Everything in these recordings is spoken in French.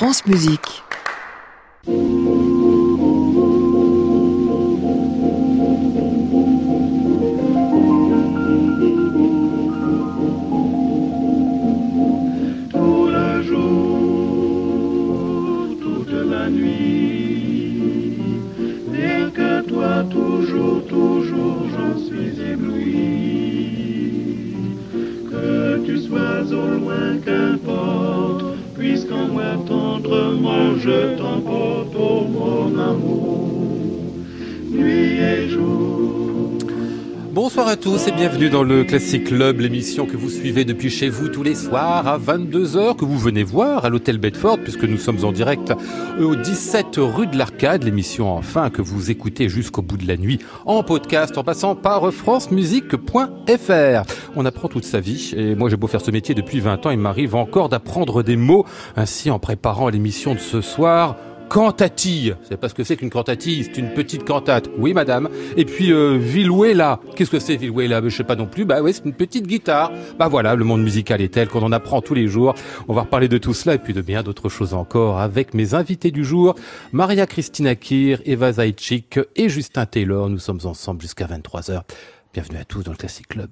France Musique. À tous et bienvenue dans le Classic Club, l'émission que vous suivez depuis chez vous tous les soirs à 22h, que vous venez voir à l'hôtel Bedford, puisque nous sommes en direct au 17 rue de l'Arcade, l'émission enfin que vous écoutez jusqu'au bout de la nuit en podcast en passant par francemusique.fr. On apprend toute sa vie et moi j'ai beau faire ce métier depuis 20 ans, il m'arrive encore d'apprendre des mots. Ainsi en préparant l'émission de ce soir, cantatille. C'est pas ce que c'est qu'une cantatille, c'est une petite cantate. Oui, madame. Et puis, euh. Qu'est-ce que c'est, Vilouela? Je sais pas non plus. Bah oui, c'est une petite guitare. Bah voilà, le monde musical est tel qu'on en apprend tous les jours. On va reparler de tout cela et puis de bien d'autres choses encore avec mes invités du jour. Maria Christina Kir, Eva Zaitchik et Justin Taylor. Nous sommes ensemble jusqu'à 23h. Bienvenue à tous dans le Classic Club.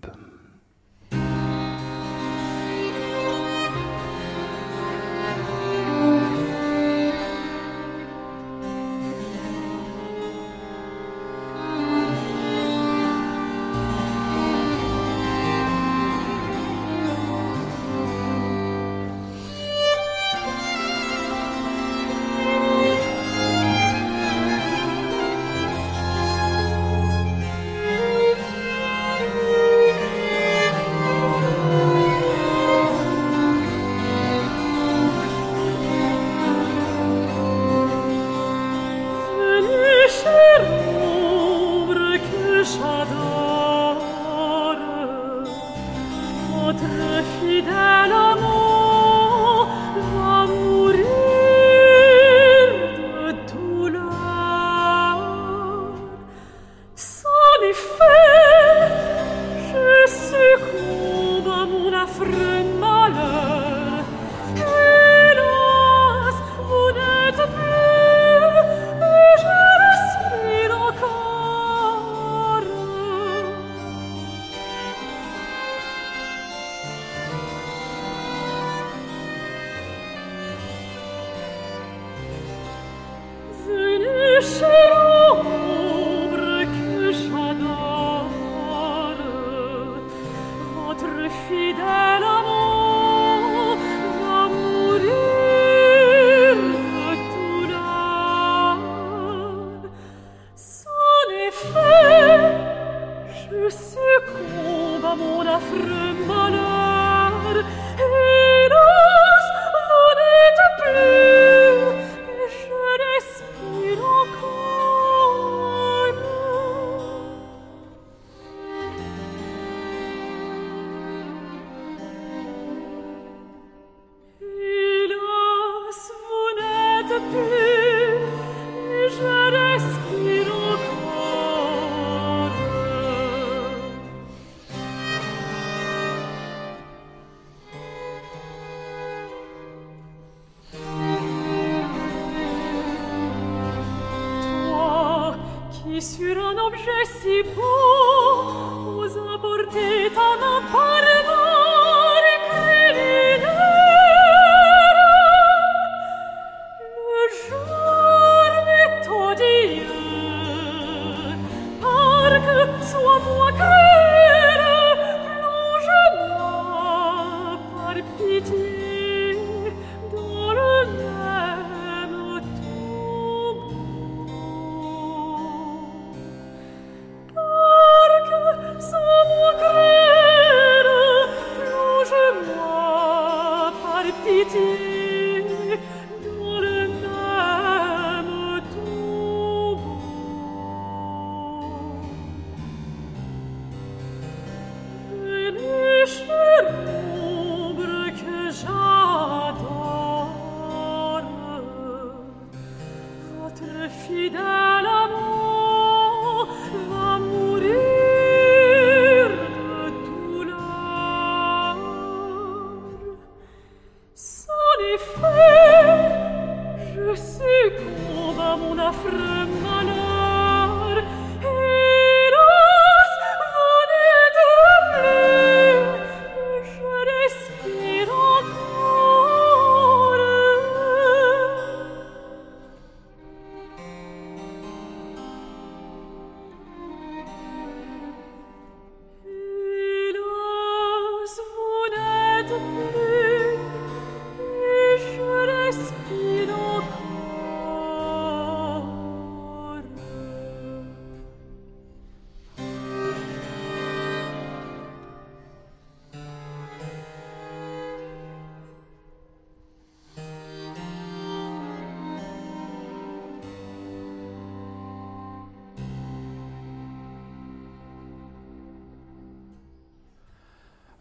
Un objet si beau,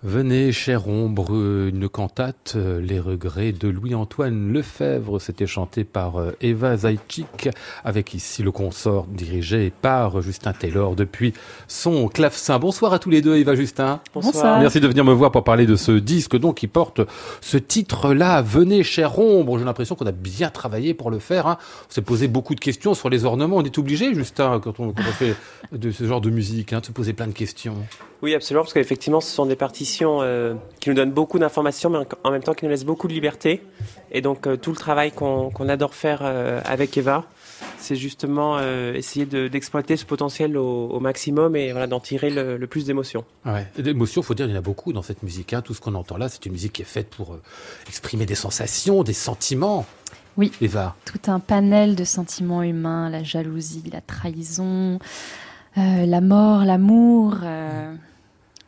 Venez, chère ombre, une cantate, euh, Les regrets de Louis-Antoine Lefebvre. C'était chanté par euh, Eva Zaitchik, avec ici le consort dirigé par Justin Taylor depuis son clavecin. Bonsoir à tous les deux, Eva Justin. Bonsoir. Merci de venir me voir pour parler de ce disque donc qui porte ce titre-là. Venez, chère ombre. J'ai l'impression qu'on a bien travaillé pour le faire. Hein. On s'est posé beaucoup de questions sur les ornements. On est obligé, Justin, quand on, quand on fait de ce genre de musique, hein, de se poser plein de questions. Oui, absolument, parce qu'effectivement, ce sont des partitions euh, qui nous donnent beaucoup d'informations, mais en- même temps qui nous laissent beaucoup de liberté. Et donc, euh, tout le travail qu'on adore faire euh, avec Eva, c'est justement euh, essayer de- d'exploiter ce potentiel au, au maximum et voilà, d'en tirer le, le plus d'émotions. Ouais. Et D'émotions, faut dire, il y en a beaucoup dans cette musique. Hein. Tout ce qu'on entend là, c'est une musique qui est faite pour euh, exprimer des sensations, des sentiments. Oui. Eva. Tout un panel de sentiments humains, la jalousie, la trahison, euh, la mort, l'amour. euh,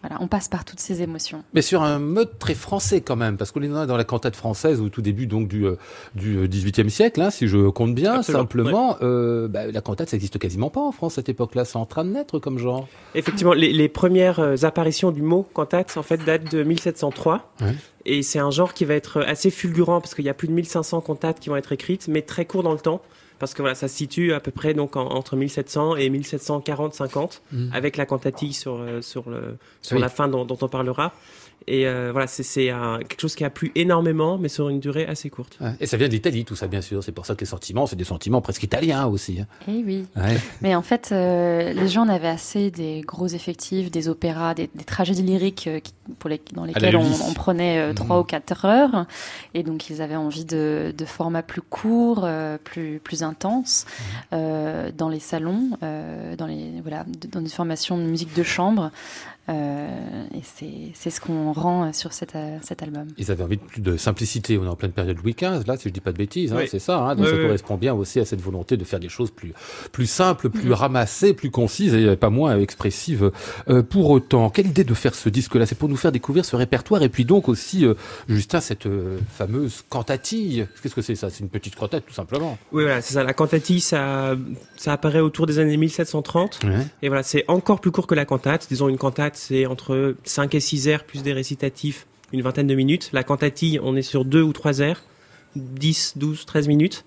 voilà, on passe par toutes ces émotions. Mais sur un mode très français quand même, parce qu'on est dans la cantate française au tout début donc du, euh, du XVIIIe siècle, hein, si je compte bien. Absolument, simplement, euh, bah, la cantate, ça n'existe quasiment pas en France à cette époque-là. C'est en train de naître comme genre. Effectivement, les, les premières euh, apparitions du mot cantate, en fait, datent de 1703. Ouais. Et c'est un genre qui va être assez fulgurant parce qu'il y a plus de 1500 cantates qui vont être écrites, mais très court dans le temps. Parce que voilà, ça se situe à peu près donc en- entre 1700 et 1740-50, Mhm. avec la cantatille sur, euh, sur, le, sur Oui. la fin dont, dont on parlera. Et euh, voilà, c'est quelque chose qui a plu énormément, mais sur une durée assez courte. Ouais. Et ça vient de l'Italie, tout ça, bien sûr. C'est pour ça que les sentiments, c'est des sentiments presque italiens aussi. hein. Eh oui. Ouais. Mais en fait, euh, les gens en avaient assez des gros effectifs, des opéras, des, des tragédies lyriques euh, pour les, dans lesquelles on, prenait trois ou quatre heures. Et donc, ils avaient envie de, de formats plus courts, euh, plus, plus intenses, euh, dans les salons, euh, dans, les, voilà, de- dans des formations de musique de chambre. Euh, et c'est c'est ce qu'on rend euh, sur cet, euh, cet album. Ils avaient envie de plus de simplicité. On est en pleine période Louis XV, là, si je dis pas de bêtises. Hein, Oui. C'est ça. Hein, donc Oui, ça oui, correspond bien aussi à cette volonté de faire des choses plus, plus simples, plus ramassées, plus concises et pas moins expressives. Euh, pour autant, quelle idée de faire ce disque-là? C'est pour nous faire découvrir ce répertoire et puis donc aussi, euh, Justin, cette euh, fameuse cantatille. Qu'est-ce que c'est ça? C'est une petite cantate, tout simplement. Oui, voilà, c'est ça. La cantatille, ça, ça apparaît autour des années 1730. Ouais. Et voilà, c'est encore plus court que la cantate. Disons, une cantate, c'est entre 5 et 6 airs, plus des récitatifs, une vingtaine de minutes. La cantatille, on est sur 2 ou 3 airs, 10, 12, 13 minutes.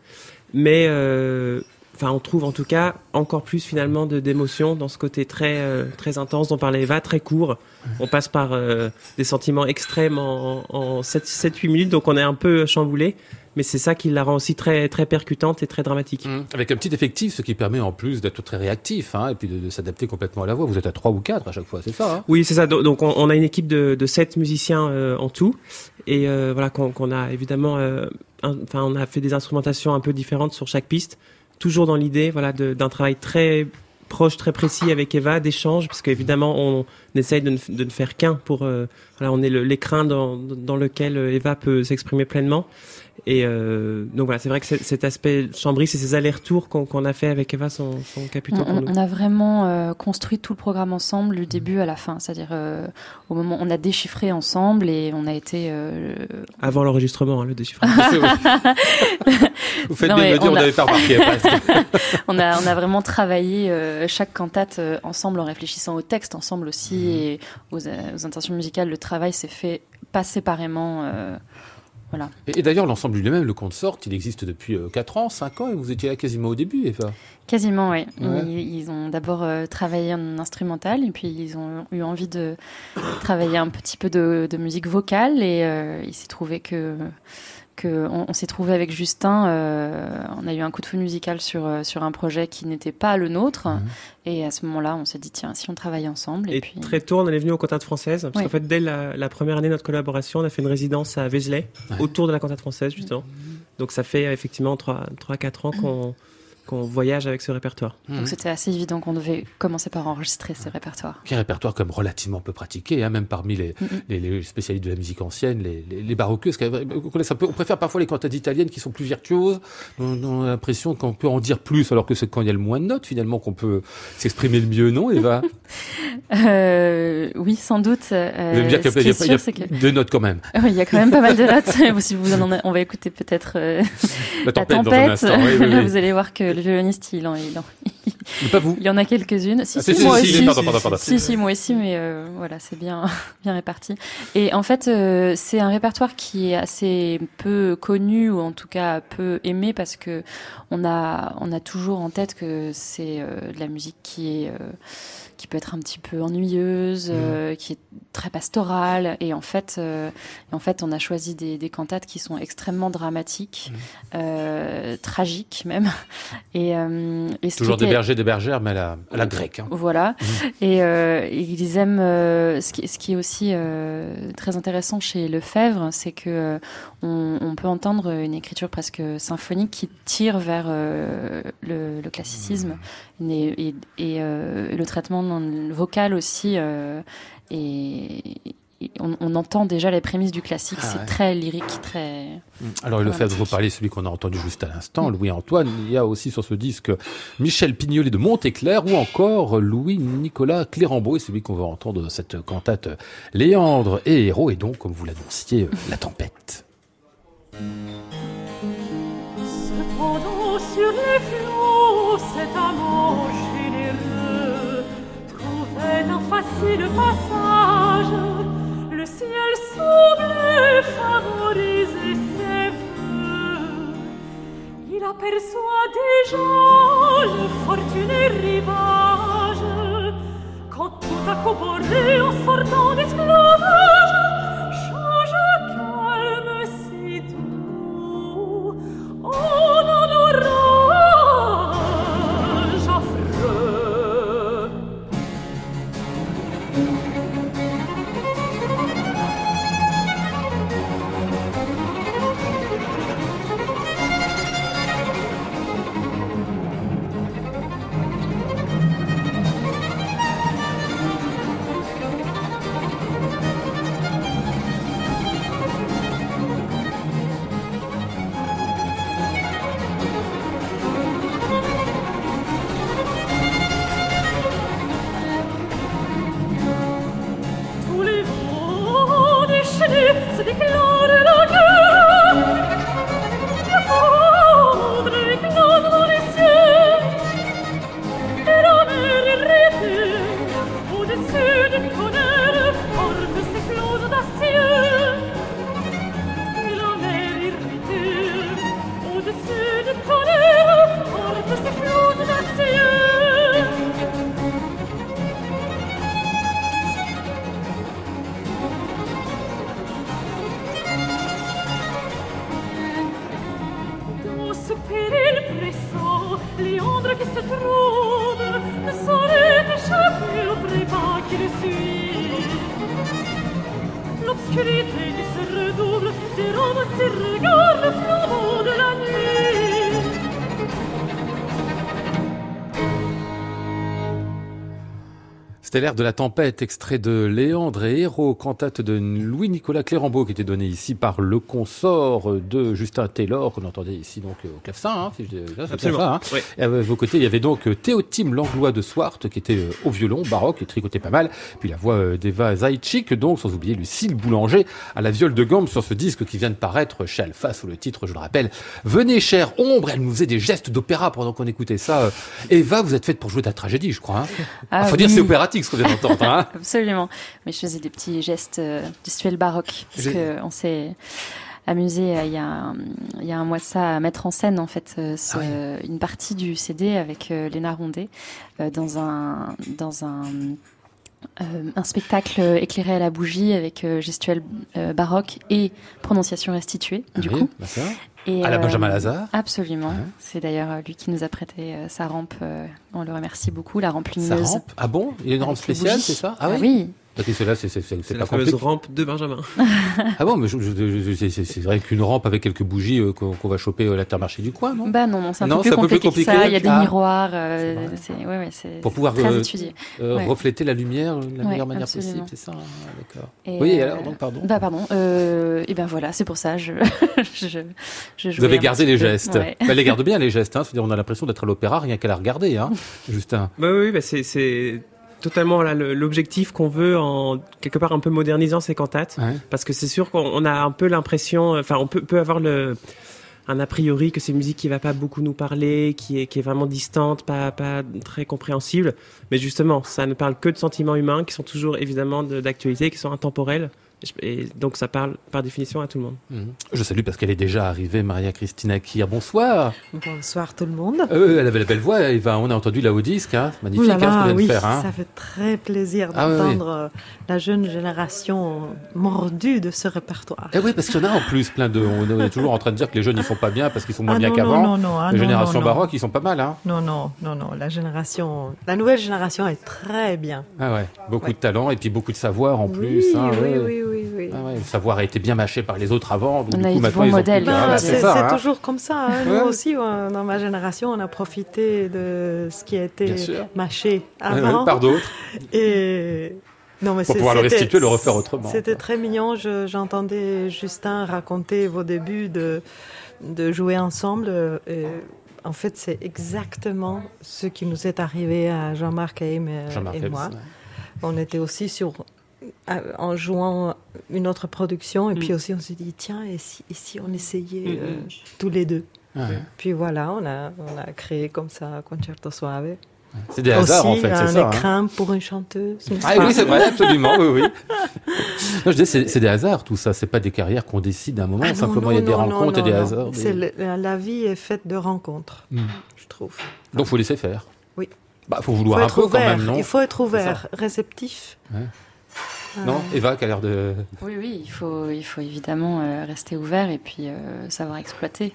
Mais, euh, enfin, on trouve en tout cas encore plus finalement de d'émotions dans ce côté très, euh, très intense dont parlait Eva, très court. On passe par euh, des sentiments extrêmes en, en 7, 7, 8 minutes, donc on est un peu chamboulé. Mais c'est ça qui la rend aussi très, très percutante et très dramatique. Mmh. Avec un petit effectif, ce qui permet en plus d'être très réactif hein, et puis de, de s'adapter complètement à la voix. Vous êtes à trois ou quatre à chaque fois, c'est ça hein? Oui, c'est ça. Do- Donc, on, on a une équipe de, de sept musiciens euh, en tout, et euh, voilà qu'on a évidemment, euh, enfin, on a fait des instrumentations un peu différentes sur chaque piste, toujours dans l'idée, voilà, d'un travail très proche, très précis avec Eva, d'échange, parce qu'évidemment, on, essaye de ne, faire qu'un pour, euh, voilà, on est l'écrin dans lequel Eva peut s'exprimer pleinement. Et euh, donc voilà, c'est vrai que cet aspect chambris et ces allers-retours qu'on a fait avec Eva sont, sont On, capitaux pour nous. on a vraiment euh, construit tout le programme ensemble du début à la fin. C'est-à-dire, euh, au moment on a déchiffré ensemble et on a été. euh, Avant l'enregistrement, hein, le déchiffrage. Vous faites Non, bien de me dire, on on a- remarqué presque. on, a, on a vraiment travaillé euh, chaque cantate euh, ensemble en réfléchissant au texte ensemble aussi et aux, euh, aux intentions musicales. Le travail s'est fait pas séparément. Euh, voilà. Et, et d'ailleurs, l'ensemble lui-même, le consort, il existe depuis 4 ans, 5 ans, et vous étiez là quasiment au début, Eva. Quasiment, oui. Ouais. Ils, ils ont d'abord euh, travaillé en instrumental et puis ils ont eu envie de travailler un petit peu de, de musique vocale et euh, il s'est trouvé que, que on, on s'est trouvé avec Justin. euh, on a eu un coup de feu musical sur, euh, sur un projet qui n'était pas le nôtre Mhm. et à ce moment-là, on s'est dit tiens, si on travaillait ensemble et, Et puis très tôt, on est venu aux cantates françaises. Parce qu'en fait, dès la, la première année de notre collaboration, on a fait une résidence à Vézelay, Ouais. autour de la cantate française, justement. Donc ça fait effectivement 3-4 ans qu'on qu'on voyage avec ce répertoire. donc c'était assez évident qu'on devait commencer par enregistrer ce répertoire. Qui est répertoire comme relativement peu pratiqué, hein, même parmi les, Mhm. les, les spécialistes de la musique ancienne, les, les, les baroqueuses. On, connaît un peu- on préfère parfois les cantates italiennes qui sont plus virtuoses. On, on a l'impression qu'on peut en dire plus, alors que c'est quand il y a le moins de notes, finalement, qu'on peut s'exprimer le mieux, non, Eva Euh, oui, sans doute. euh, Vous dire qu'il y a- y y que deux notes quand même. Oui, il y a quand même pas mal de notes. si vous en on va écouter peut-être euh, La la tempête, tempête. dans un instant. Oui, oui, Là, oui. vous allez voir que le violoniste, il en, il en, Mais pas vous. Il y en a quelques-unes. Si, Ah, si, si, moi si, aussi. si, pardon, pardon, pardon. Si, si, moi aussi, mais euh, voilà, c'est bien, bien réparti. Et en fait, euh, c'est un répertoire qui est assez peu connu ou en tout cas peu aimé parce que on a, on a toujours en tête que c'est euh, de la musique qui est qui peut être un petit peu ennuyeuse, euh, qui est très pastorale. Et en fait, euh, en fait, on a choisi des, des cantates qui sont extrêmement dramatiques, euh, tragiques même. Et, Toujours des bergers, des bergères, mais à la, à la grecque. hein. voilà. Et, euh, et ils aiment. ce, qui, ce qui est aussi très intéressant chez Lefebvre, c'est que on, on peut entendre une écriture presque symphonique qui tire vers le, le classicisme et, et- et, euh, le traitement dans le vocal aussi. euh, et, on, on entend déjà les prémices du classique. Ah c'est ouais. très lyrique, très. Alors, le fait de vous parler, celui qu'on a entendu juste à l'instant, Louis-Antoine. Il y a aussi sur ce disque Michel Pignoli de Montéclair ou encore Louis-Nicolas Clérambeau, et celui qu'on va entendre dans cette cantate Léandre et Héros, et donc, comme vous l'annonciez, La Tempête. Cependant sur les flots, cet trouvait un facile passage. Le ciel semblait favoriser ses voeux. Il aperçoit déjà le fortuné rivage. Quand tout a comboré en sortant d'esclavage, change calme si doux en un C'était l'air de la tempête, extrait de Léandre et Héros, cantate de Louis-Nicolas Clérambeau, qui était donné ici par le consort de Justin Taylor, qu'on entendait ici donc au clavecin, hein, si je, là, c'est Absolument. ça, hein. Oui. Et à vos côtés, il y avait donc euh, Théotime Langlois de Swart, qui était euh, au violon, baroque, et tricotait pas mal. Puis la voix euh, d'Eva Zaitchik, donc, sans oublier Lucille Boulanger, à la viole de gambe sur ce disque qui vient de paraître chez Alpha, sous le titre, je le rappelle, Venez, chère ombre, elle nous faisait des gestes d'opéra pendant qu'on écoutait ça. Euh, Eva, vous êtes faite pour jouer de la tragédie, je crois. Hein. Ah faut dire oui. c'est opératique ce qu'on vient d'entendre. Hein. Absolument. Mais je faisais des petits gestes euh, gestuels baroques parce J'ai- que on s'est amusé euh, il y, a un, il y a un mois de ça à mettre en scène en fait euh, ce- Ah une partie du CD avec euh, Léna euh, dans un dans un euh, un spectacle éclairé à la bougie avec euh, gestuelle euh, baroque et prononciation restituée du Oui, coup. bah ça. Et, À la euh, Benjamin Lazare. Absolument. Ouais. C'est d'ailleurs euh, lui qui nous a prêté euh, sa rampe. euh, on le remercie beaucoup, la rampe lumineuse. rampe? Ah bon? Il y a une rampe spéciale, c'est ça? Ah oui? oui. C'est la fameuse compliqué. rampe de Benjamin. Ah bon, mais c'est- vrai qu'une rampe avec quelques bougies euh, qu'on va choper à l'intermarché du coin, non? Bah non, non, c'est un Non, peu plus c'est un peu plus compliqué, que compliqué. ça. Il y a des Ah. miroirs. euh, ouais, ouais, Pour pouvoir très euh, étudié. euh, Ouais. refléter la lumière de la Ouais, meilleure manière absolument. possible, c'est ça hein, D'accord. Oui, euh, alors, donc, pardon. Bah pardon. Euh, et ben voilà, c'est pour ça. Je, je, je Vous avez gardé les peu. gestes. Ouais. Bah, les garde bien, les gestes. Hein. C'est-à-dire, on a l'impression d'être à l'opéra rien qu'à la regarder, hein, Justin. Bah oui, oui, bah c'est totalement là, l'objectif qu'on veut en quelque part un peu modernisant ces cantates. Ouais. Parce que c'est sûr qu'on on a un peu l'impression, enfin on peut, peut avoir le un a priori que c'est une musique qui va pas beaucoup nous parler, qui est, qui est vraiment distante, pas, pas très compréhensible. Mais justement, ça ne parle que de sentiments humains qui sont toujours évidemment de- d'actualité, qui sont intemporels. Et donc ça parle par définition à tout le monde. Mhm. Je salue parce qu'elle est déjà arrivée, Maria Christina Kir. Bonsoir. Bonsoir tout le monde. Euh, elle avait la belle voix, Eva. On a entendu là au disque, hein. magnifique là hein, ce qu'elle vient oui, de faire. Hein. ça fait très plaisir Ah oui, d'entendre euh, la jeune génération mordue de ce répertoire. Eh oui, parce qu'il y en a en plus plein de. On est toujours en train de dire que les jeunes ils font pas bien parce qu'ils sont moins Ah bien qu'avant. non, non, non, ah La non, génération non, non. baroque, ils sont pas mal, hein. Non, non, non, non, la génération, la nouvelle génération est très bien. Ah ouais, beaucoup Ouais. de talent et puis beaucoup de savoir en plus. oui, hein, oui, ouais. oui, oui, oui. Ah ouais, le savoir a été bien mâché par les autres avant. Donc On du a coup, eu de maintenant, bons ils ont modèles, plus-. Ah, Bah, c'est hein. toujours comme ça. hein. Nous aussi, euh, dans ma génération, on a profité de ce qui a été mâché ouais, avant. par d'autres. Et non, mais Pour pouvoir le restituer, le refaire autrement. C'était très mignon. Je- J'entendais Justin raconter vos débuts de, de jouer ensemble. euh, et en fait, c'est exactement ce qui nous est arrivé à Jean-Marc et, et moi. ouais. On était aussi sur en jouant une autre production et Mm. puis aussi on s'est dit tiens et si, et si on essayait Mm, euh, mm. tous les deux? Ouais. puis voilà on a on a créé comme ça Concerto Suave C'est des hasards en fait, c'est un ça. hein. écrin pour une chanteuse Ah oui, c'est vrai, absolument, oui, oui. Non, je disais, c'est c'est des hasards, tout ça. C'est pas des carrières qu'on décide à un moment. Ah non, simplement, non, il y a des non, non, rencontres et des non. hasards. des- C'est le- la, vie est faite de rencontres, Mm. je trouve. Donc, faut laisser faire. Oui. Bah, faut vouloir faut un peu ouvert. quand même, non Il faut être ouvert, réceptif. Ouais. Euh, Non, Eva qui a l'air de. Oui, oui, il faut, il faut évidemment euh, rester ouvert et puis euh, savoir exploiter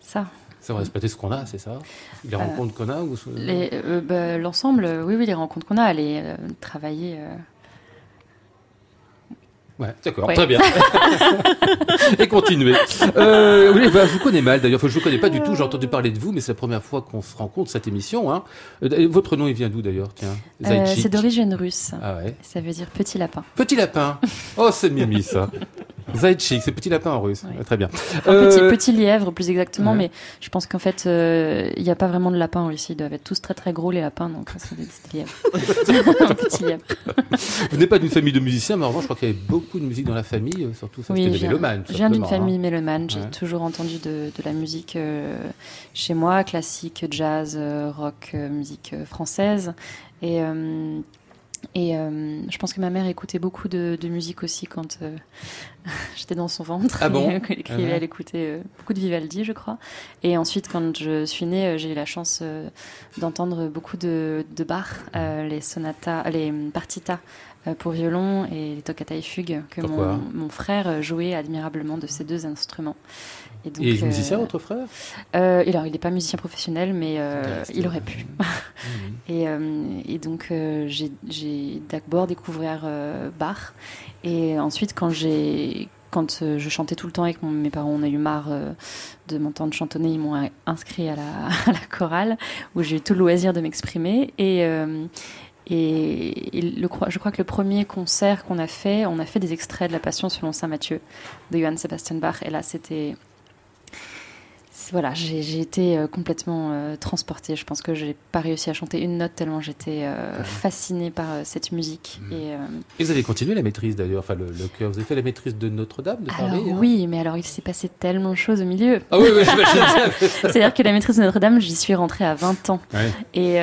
ça. Ça va exploiter ce qu'on a, c'est ça Les rencontres qu'on a ou euh, bah, L'ensemble, euh, oui, oui, les rencontres qu'on a, aller euh, travailler. euh, Ouais, d'accord, Ouais. très bien. Et continuez. Euh, oui, bah, je vous connais mal d'ailleurs. Enfin, je vous connais pas du tout. J'ai entendu parler de vous, mais c'est la première fois qu'on se rencontre cette émission. Hein. Euh, votre nom, il vient d'où d'ailleurs Tiens, euh, c'est d'origine russe. Ah ouais. Ça veut dire petit lapin. Petit lapin. Oh, c'est mimi ça. Zaïtchik, c'est petit lapin en russe. Ouais, Très bien. Euh, petit, petit lièvre, plus exactement, ouais. mais je pense qu'en fait, euh, il n'y a pas vraiment de lapins en Russie. Ils doivent être tous très très gros, les lapins, donc c'est des, lièvres. Petit lièvre. Vous n'êtes pas d'une famille de musiciens, mais en revanche, je crois qu'il y avait beaucoup de musique dans la famille, euh, surtout ça, Oui, c'était je des viens, mélomanes. tout je viens d'une simplement, famille hein. mélomane. J'ai Ouais. toujours entendu de, de la musique euh, chez moi, classique, jazz, euh, rock, euh, musique euh, française. Et, euh, et euh, je pense que ma mère écoutait beaucoup de, de musique aussi quand euh, j'étais dans son ventre. Ah bon Et, elle, ouais. elle écoutait euh, beaucoup de Vivaldi, je crois. Et ensuite, quand je suis née, euh, j'ai eu la chance euh, d'entendre beaucoup de, de Bach, euh, les sonatas, les partitas euh, pour violon et les toccata et fugues que mon, mon frère euh, jouait admirablement de ces deux instruments. Et donc, Et il est euh, musicien, votre frère? Euh, alors, il n'est pas musicien professionnel, mais euh, il aurait pu. Mhm. Et, euh, et donc, euh, j'ai- d'abord découvert euh, Bach. Et ensuite, quand j'ai. Quand euh, je chantais tout le temps avec mon- mes parents, on a eu marre euh, de m'entendre chantonner, ils m'ont inscrit à la, à la chorale, où j'ai eu tout le loisir de m'exprimer. Et, euh, et, et le, je crois que le premier concert qu'on a fait, on a fait des extraits de La Passion selon Saint Matthieu de Johann Sebastian Bach. Et là, c'était. Voilà, j'ai été euh, complètement euh, transportée. Je pense que j'ai pas réussi à chanter une note tellement j'étais euh, fascinée par euh, cette musique. Mhm. Et, Et vous avez continué la maîtrise d'ailleurs, enfin le, le chœur. Vous avez fait la maîtrise de Notre-Dame de alors Paris hein oui, mais alors il s'est passé tellement de choses au milieu. Ah oui, oui. C'est-à-dire que la maîtrise de Notre-Dame, j'y suis rentrée à 20 ans. Ouais. Et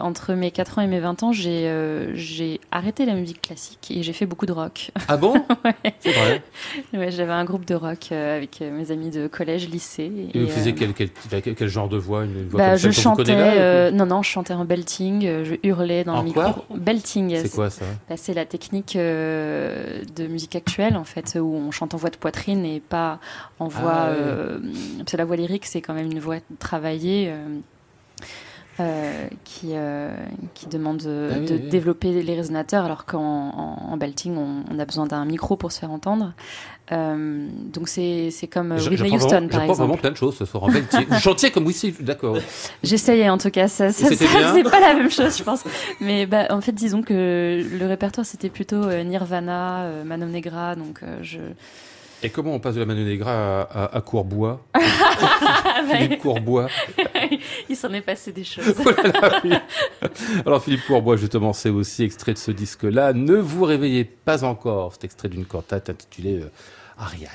entre mes 4 ans et mes 20 ans, j'ai arrêté la musique classique et j'ai fait beaucoup de rock. Ah bon Ouais. C'est vrai. Ouais, J'avais un groupe de rock avec mes amis de collège, lycée. Et euh, quel, quel, genre de voix Une voix bah, comme je celle chantais. là, euh, non, non, je chantais en belting. euh, Je hurlais dans En le micro. quoi belting. C'est quoi ça? Bah, C'est la technique euh, de musique actuelle, en fait, où on chante en voix de poitrine et pas en voix. Ah ouais. euh, parce que la voix lyrique, c'est quand même une voix travaillée. Euh, euh, qui, euh, qui demande de, Ah oui, de oui. développer les résonateurs, alors qu'en en, en belting, on, on a besoin d'un micro pour se faire entendre. Euh, donc c'est comme euh, Je- Whitney Houston, vraiment, par vraiment exemple. plein de choses ce soir en belting. Vous chantiez comme oui, d'accord. J'essayais en tout cas, ça, ça, c'est pas la même chose, je pense. Mais bah, en fait, disons que le répertoire c'était plutôt euh, Nirvana, euh, Manon Negra, donc euh, je. Et comment on passe de la Manu Negra à, à, à Courbois Ah, Philippe Courbois. il s'en est passé des choses. Oh là là, oui. Alors Philippe Courbois, justement, c'est aussi extrait de ce disque-là. Ne vous réveillez pas encore. C'est extrait d'une cantate intitulée euh, Ariane.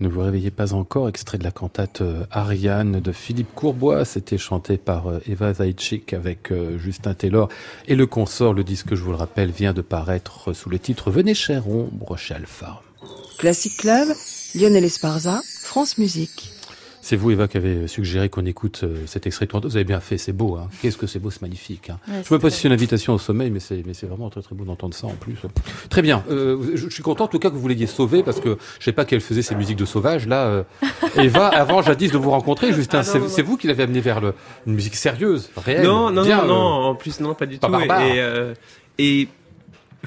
Ne vous réveillez pas encore, extrait de la cantate euh, Ariane de Philippe Courbois. C'était chanté par euh, Eva Zaitchik avec euh, Justin Taylor. Et le consort, le disque, je vous le rappelle, vient de paraître sous le titre Venez chère ombre chez Alpha. Classic Club, Lionel Esparza, France Musique. C'est vous, Eva, qui avez suggéré qu'on écoute euh, cet extrait. Vous avez bien fait, c'est beau. Hein. Qu'est-ce que c'est beau, c'est magnifique. Hein. Ouais, Je c'est sais pas si c'est une invitation au sommeil, mais c'est mais c'est vraiment très très beau d'entendre ça en plus. Très bien. Euh, je, je suis content en tout cas que vous l'ayez sauvé parce que je sais pas qu'elle faisait ses musiques de sauvage. Là, euh, Eva, avant jadis de vous rencontrer, Justin, Ah c'est vous qui l'avez amené vers le, une musique sérieuse, réelle. Non, non, bien, non, euh, en plus, non, pas du pas tout. barbare. Et, euh, et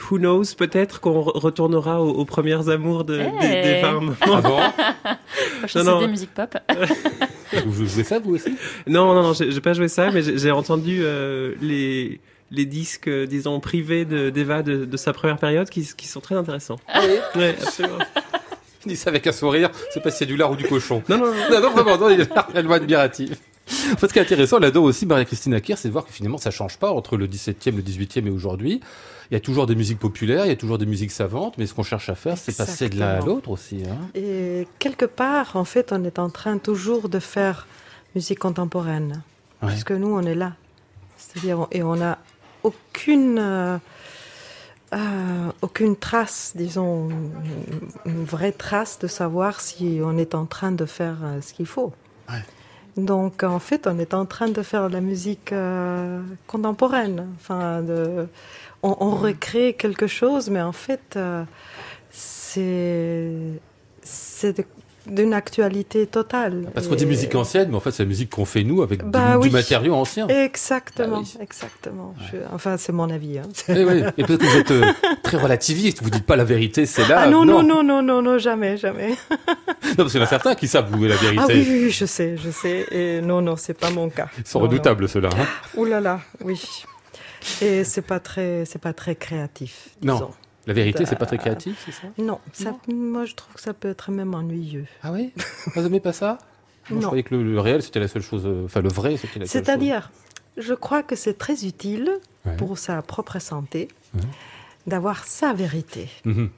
who knows, peut-être qu'on re- retournera aux, aux premières amours de, des, femmes. Ah bon? Je Non, sais non. des musiques pop. Vous jouez ça vous aussi? Non, non, non, j'ai pas joué ça, mais j'ai entendu euh, les les disques, euh, disons, privés de- d'Eva de, de sa première période qui, qui sont très intéressants. Ouais, absolument. Je dis ça avec un sourire. C'est pas si c'est du lard ou du cochon. Non, non, non. Non, non, vraiment, non, il est réellement admiratif. En fait, ce qui est intéressant là-dedans aussi, Maria-Christine Akir, c'est de voir que finalement, ça change pas entre le 17e, le 18e et aujourd'hui. Il y a toujours des musiques populaires, il y a toujours des musiques savantes, mais ce qu'on cherche à faire, c'est passer de l'un à l'autre aussi. Hein. Et quelque part, en fait, on est en train toujours de faire musique contemporaine. Ouais. Parce que nous, on est là. C'est-à-dire, et on n'a aucune, euh, euh, aucune trace, disons, une- vraie trace de savoir si on est en train de faire euh, ce qu'il faut. Ouais. Donc, en fait, on est en train de faire de la musique contemporaine. Enfin, de, on, on recrée quelque chose, mais en fait, euh, c'est d'une actualité totale. Parce qu'on dit musique ancienne, mais en fait, c'est la musique qu'on fait nous avec du- Bah du, oui. matériau ancien. Exactement, Ah oui. exactement. Je- enfin, c'est mon avis. hein. Oui. Et peut-être que vous êtes euh, très relativiste, vous dites pas la vérité, c'est là. Ah non, non, non, non, non, non, jamais, jamais. Non, parce qu'il y en a certains qui savent où est la vérité. Ah oui, oui, je sais, je sais. Et non, non, c'est pas mon cas. Ils sont Non, redoutables, ceux-là. hein. Ouh là là, oui. Et c'est pas très, c'est pas très créatif. Non. La vérité, c'est pas très créatif, c'est ça? Non, ça, moi je trouve que ça peut être même ennuyeux. Ah oui? Vous aimez pas ça? Moi, Je Non. croyais que le, le réel, c'était la seule chose. euh, Enfin, le vrai, c'était la seule chose. C'est-à-dire, je crois que c'est très utile Ouais. pour sa propre santé Ouais. d'avoir sa vérité. Mhm.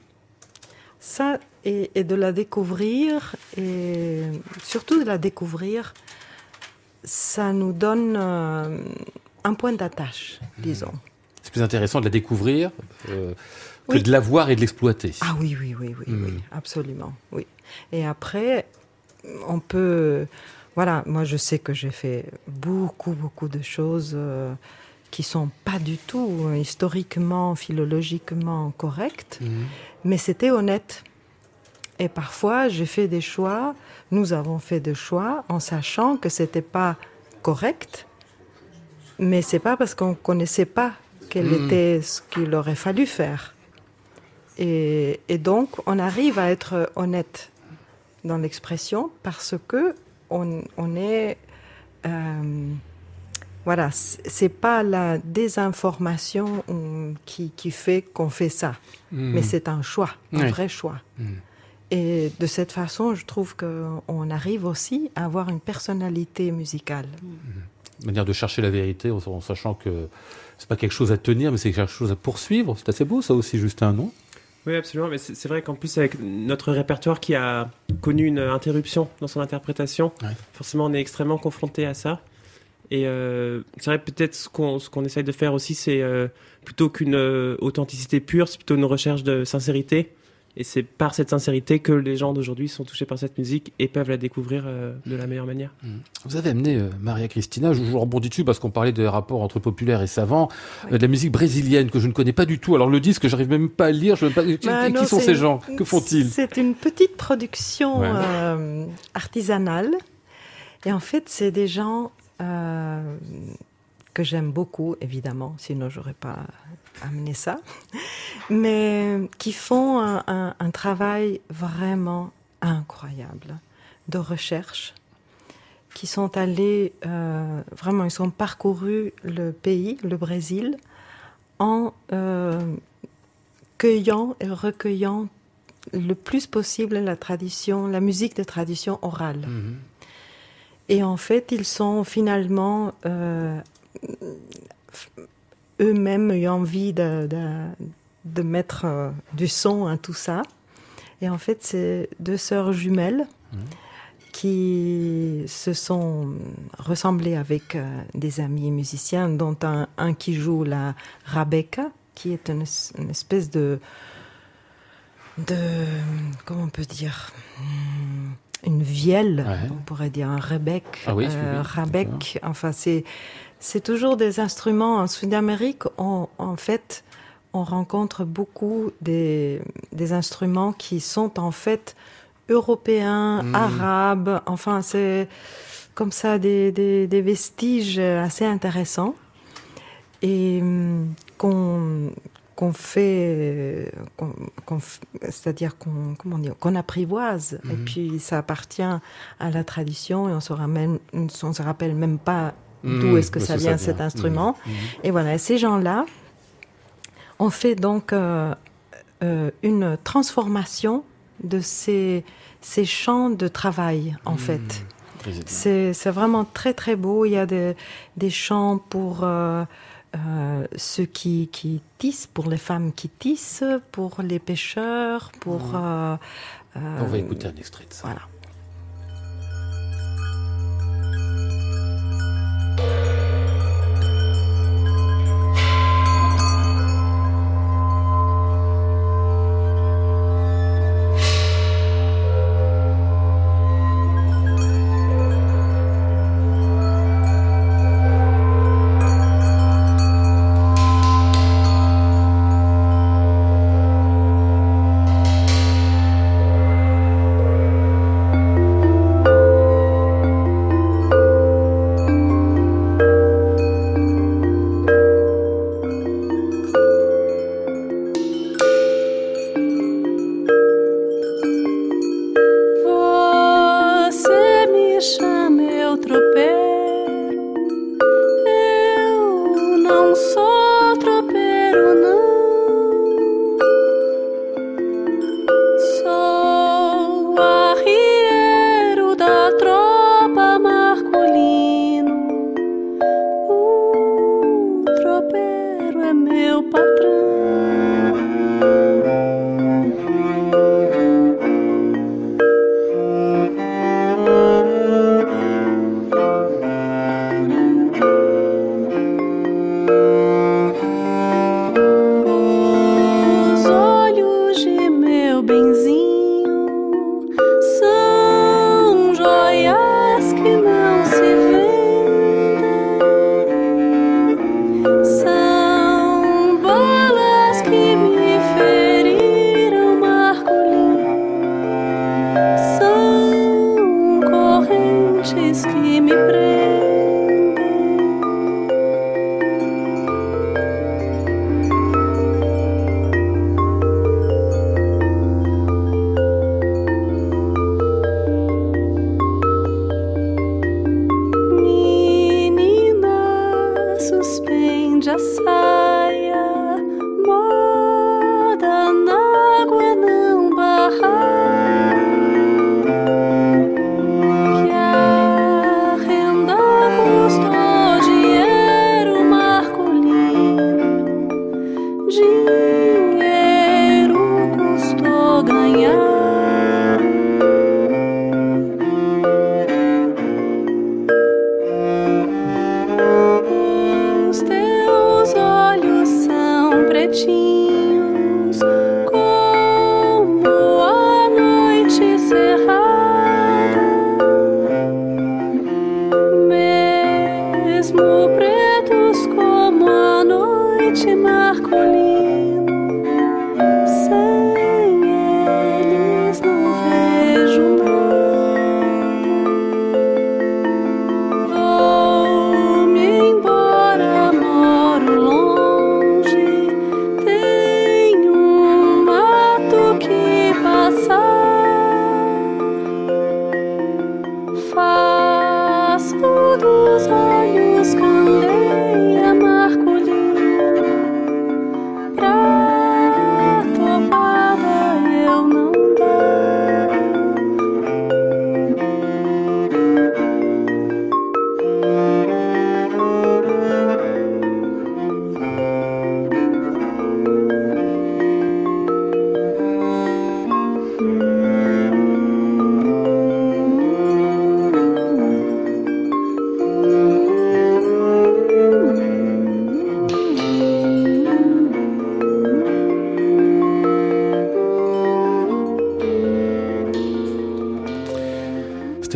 Ça, et, et de la découvrir, et surtout de la découvrir, ça nous donne euh, un point d'attache, disons. C'est plus intéressant de la découvrir euh, que Oui. de la voir et de l'exploiter. Ah oui, oui, oui, oui, oui, absolument, oui. Et après, on peut, voilà, moi je sais que j'ai fait beaucoup, beaucoup de choses euh, qui sont pas du tout euh, historiquement, philologiquement correctes, Mhm. mais c'était honnête. Et parfois, j'ai fait des choix, nous avons fait des choix en sachant que c'était pas correct, mais c'est pas parce qu'on connaissait pas quel Mm. était ce qu'il aurait fallu faire. Et, et donc, on arrive à être honnête dans l'expression parce que on, on est, euh, voilà, c'est pas la désinformation qui, qui fait qu'on fait ça, mais c'est un choix, un Oui. vrai choix. Mm. Et de cette façon, je trouve qu'on arrive aussi à avoir une personnalité musicale. Manière de chercher la vérité en, en sachant que c'est pas quelque chose à tenir, mais c'est quelque chose à poursuivre. C'est assez beau, ça aussi, Justin, non Oui, absolument. Mais c'est vrai qu'en plus, avec notre répertoire qui a connu une interruption dans son interprétation, Ouais. forcément, on est extrêmement confronté à ça. Et euh, c'est vrai, peut-être ce qu'on ce qu'on essaye de faire aussi, c'est euh, plutôt qu'une euh, authenticité pure, c'est plutôt une recherche de sincérité. Et c'est par cette sincérité que les gens d'aujourd'hui sont touchés par cette musique et peuvent la découvrir euh, de la meilleure manière. Vous avez amené euh, Maria Cristina, je vous rebondis dessus parce qu'on parlait des rapports entre populaire et savant, euh, de la musique brésilienne que je ne connais pas du tout. Alors le disque, j'arrive même pas à le lire. Je sais pas... Qui, Bah, qui non, sont ces gens? Que font-ils? C'est une petite production Ouais. euh, artisanale. Et en fait, c'est des gens euh, que j'aime beaucoup, évidemment, sinon j'aurais pas amené ça, mais qui font un, un- un travail vraiment incroyable de recherche, qui sont allés, euh, vraiment, ils ont parcouru le pays, le Brésil, en euh, cueillant et recueillant le plus possible la tradition, la musique de tradition orale. Mhm. Et en fait, ils sont finalement euh, eux-mêmes eu envie de, de, de mettre euh, du son à tout ça. Et en fait, c'est deux sœurs jumelles qui se sont ressemblées avec euh, des amis musiciens, dont un, un qui joue la Rabeka, qui est une, une espèce de de comment on peut dire une vielle, Ouais. on pourrait dire un rebec, Ah oui, oui, rabec. Enfin, c'est c'est toujours des instruments en Sud-Amérique. On, en fait, on rencontre beaucoup des, des instruments qui sont en fait européens, Mhm. arabes. Enfin, c'est comme ça des, des, des vestiges assez intéressants et hum, qu'on qu'on fait, c'est-à-dire qu'on comment dire, qu'on apprivoise. Et puis ça appartient à la tradition et on se ramène, on se rappelle même pas d'où Mhm, est-ce que d'où ça vient cet instrument. Mhm. Et voilà, ces gens-là ont fait donc euh, euh, une transformation de ces, ces champs de travail, en fait. C'est vraiment très très beau. Il y a des, des chants pour euh, euh, ceux qui, qui tissent, pour les femmes qui tissent, pour les pêcheurs, pour... euh, On va écouter un extrait de ça. Voilà.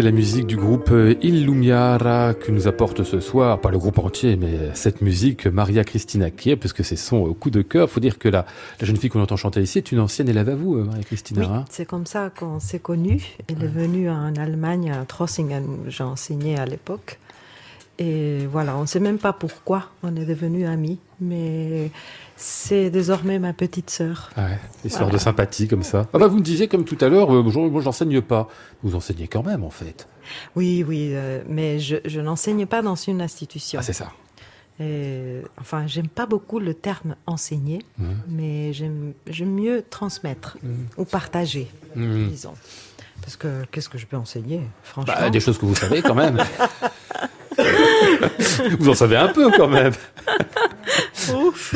La musique du groupe Illumiara que nous apporte ce soir, pas le groupe entier, mais cette musique, Maria Cristina Kier, puisque c'est son coup de cœur. faut dire que la, la jeune fille qu'on entend chanter ici est une ancienne élève à vous, euh, Maria Cristina. Oui, hein c'est comme ça qu'on s'est connus. Elle est venue en Allemagne, à Trossingen, où j'ai enseigné à l'époque. Et voilà, on ne sait même pas pourquoi on est devenus amis, mais c'est désormais ma petite sœur. Ouais, histoire de sympathie comme ça. Ah bah vous me disiez comme tout à l'heure, euh, moi moi, j'enseigne pas. Vous enseignez quand même en fait. Oui, oui, euh, mais je, je n'enseigne pas dans une institution. Ah c'est ça. Et, enfin, j'aime pas beaucoup le terme enseigner, Mhm. mais j'aime mieux transmettre ou partager, Mhm. disons. Parce que qu'est-ce que je peux enseigner, franchement? Bah, des choses que vous savez quand même. vous en savez un peu quand même. Ouf.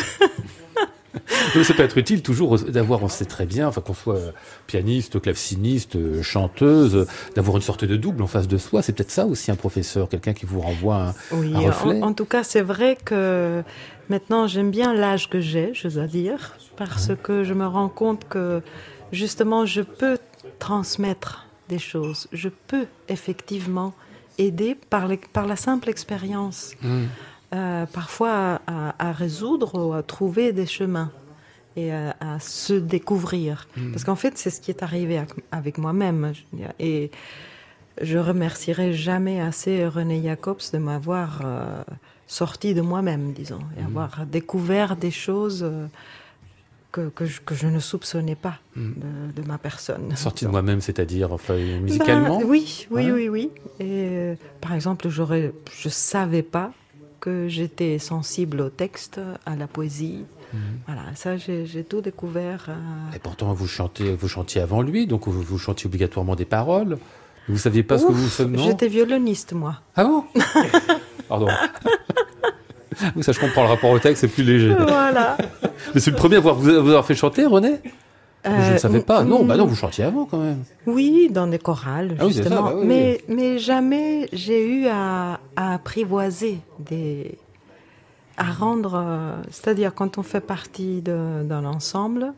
Ça peut être utile toujours d'avoir, on sait très bien, enfin qu'on soit pianiste, claveciniste, chanteuse, d'avoir une sorte de double en face de soi. C'est peut-être ça aussi un professeur, quelqu'un qui vous renvoie un, Oui, un reflet. en, en tout cas, c'est vrai que maintenant j'aime bien l'âge que j'ai, je dois dire, parce que je me rends compte que justement je peux transmettre des choses. Je peux effectivement aider par, les- par la simple expérience, Mm. euh, parfois à, à résoudre ou à trouver des chemins et à, à se découvrir. Parce qu'en fait, c'est ce qui est arrivé avec, avec moi-même. Et je remercierai jamais assez René Jacobs de m'avoir euh, sorti de moi-même, disons, et avoir découvert des choses euh, que, que, je, que je ne soupçonnais pas de, de ma personne. Sorti de moi-même, c'est-à-dire enfin, musicalement. Ben, oui, oui, Ouais. oui, oui. Et euh, par exemple, je savais pas que j'étais sensible au texte, à la poésie. Mhm. Voilà, ça, j'ai, tout découvert. euh, Et pourtant, vous chantez, vous chantiez avant lui, donc vous, vous chantiez obligatoirement des paroles. Vous saviez pas ce que vous faisiez, non J'étais violoniste, moi. Ah bon Pardon. Ça, je comprends. Le rapport au texte, c'est plus léger. voilà. Mais c'est le premier à vous, vous avoir fait chanter, René? Je ne Euh, savais pas. Non, mm, bah non, vous chantiez avant quand même. Oui, dans des chorales, Ah oui, c'est ça, justement. bah oui, mais, mais jamais j'ai eu à, à apprivoiser des. À rendre. euh, c'est-à-dire, quand on fait partie d'un ensemble,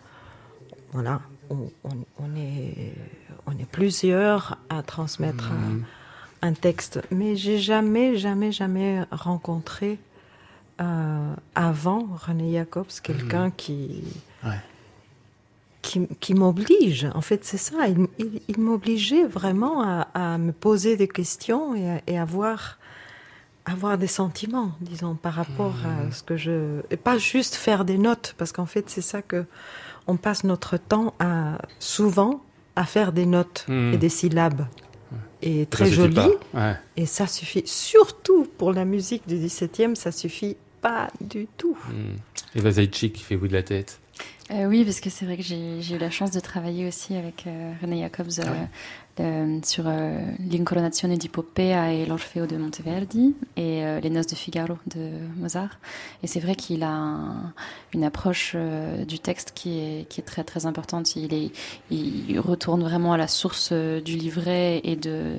voilà, on, on- on est, on est plusieurs à transmettre Mhm. un, un texte. Mais j'ai jamais, jamais, jamais rencontré euh, avant René Jacobs quelqu'un qui Mhm. Ouais. qui, qui m'oblige. En fait, c'est ça. Il, il- il m'obligeait vraiment à, à me poser des questions et, à- et avoir, avoir des sentiments, disons, par rapport Mmh. à ce que je. Et pas juste faire des notes, parce qu'en fait, c'est ça que. On passe notre temps à, souvent à faire des notes Mmh. et des syllabes. Et très jolies. Ouais. Et ça suffit. Surtout pour la musique du 17e, ça suffit pas du tout. Mm. Eva Zaitchik qui fait oui de la tête. Euh, oui, parce que c'est vrai que j'ai eu la chance de travailler aussi avec euh, René Jacobs euh, euh, sur L'Incoronazione di Poppea et l'Orfeo de Monteverdi et Les Noces de Figaro de Mozart. Et c'est vrai qu'il a un- une approche du texte qui est, qui est très très importante. Il, est, il retourne vraiment à la source du livret et de,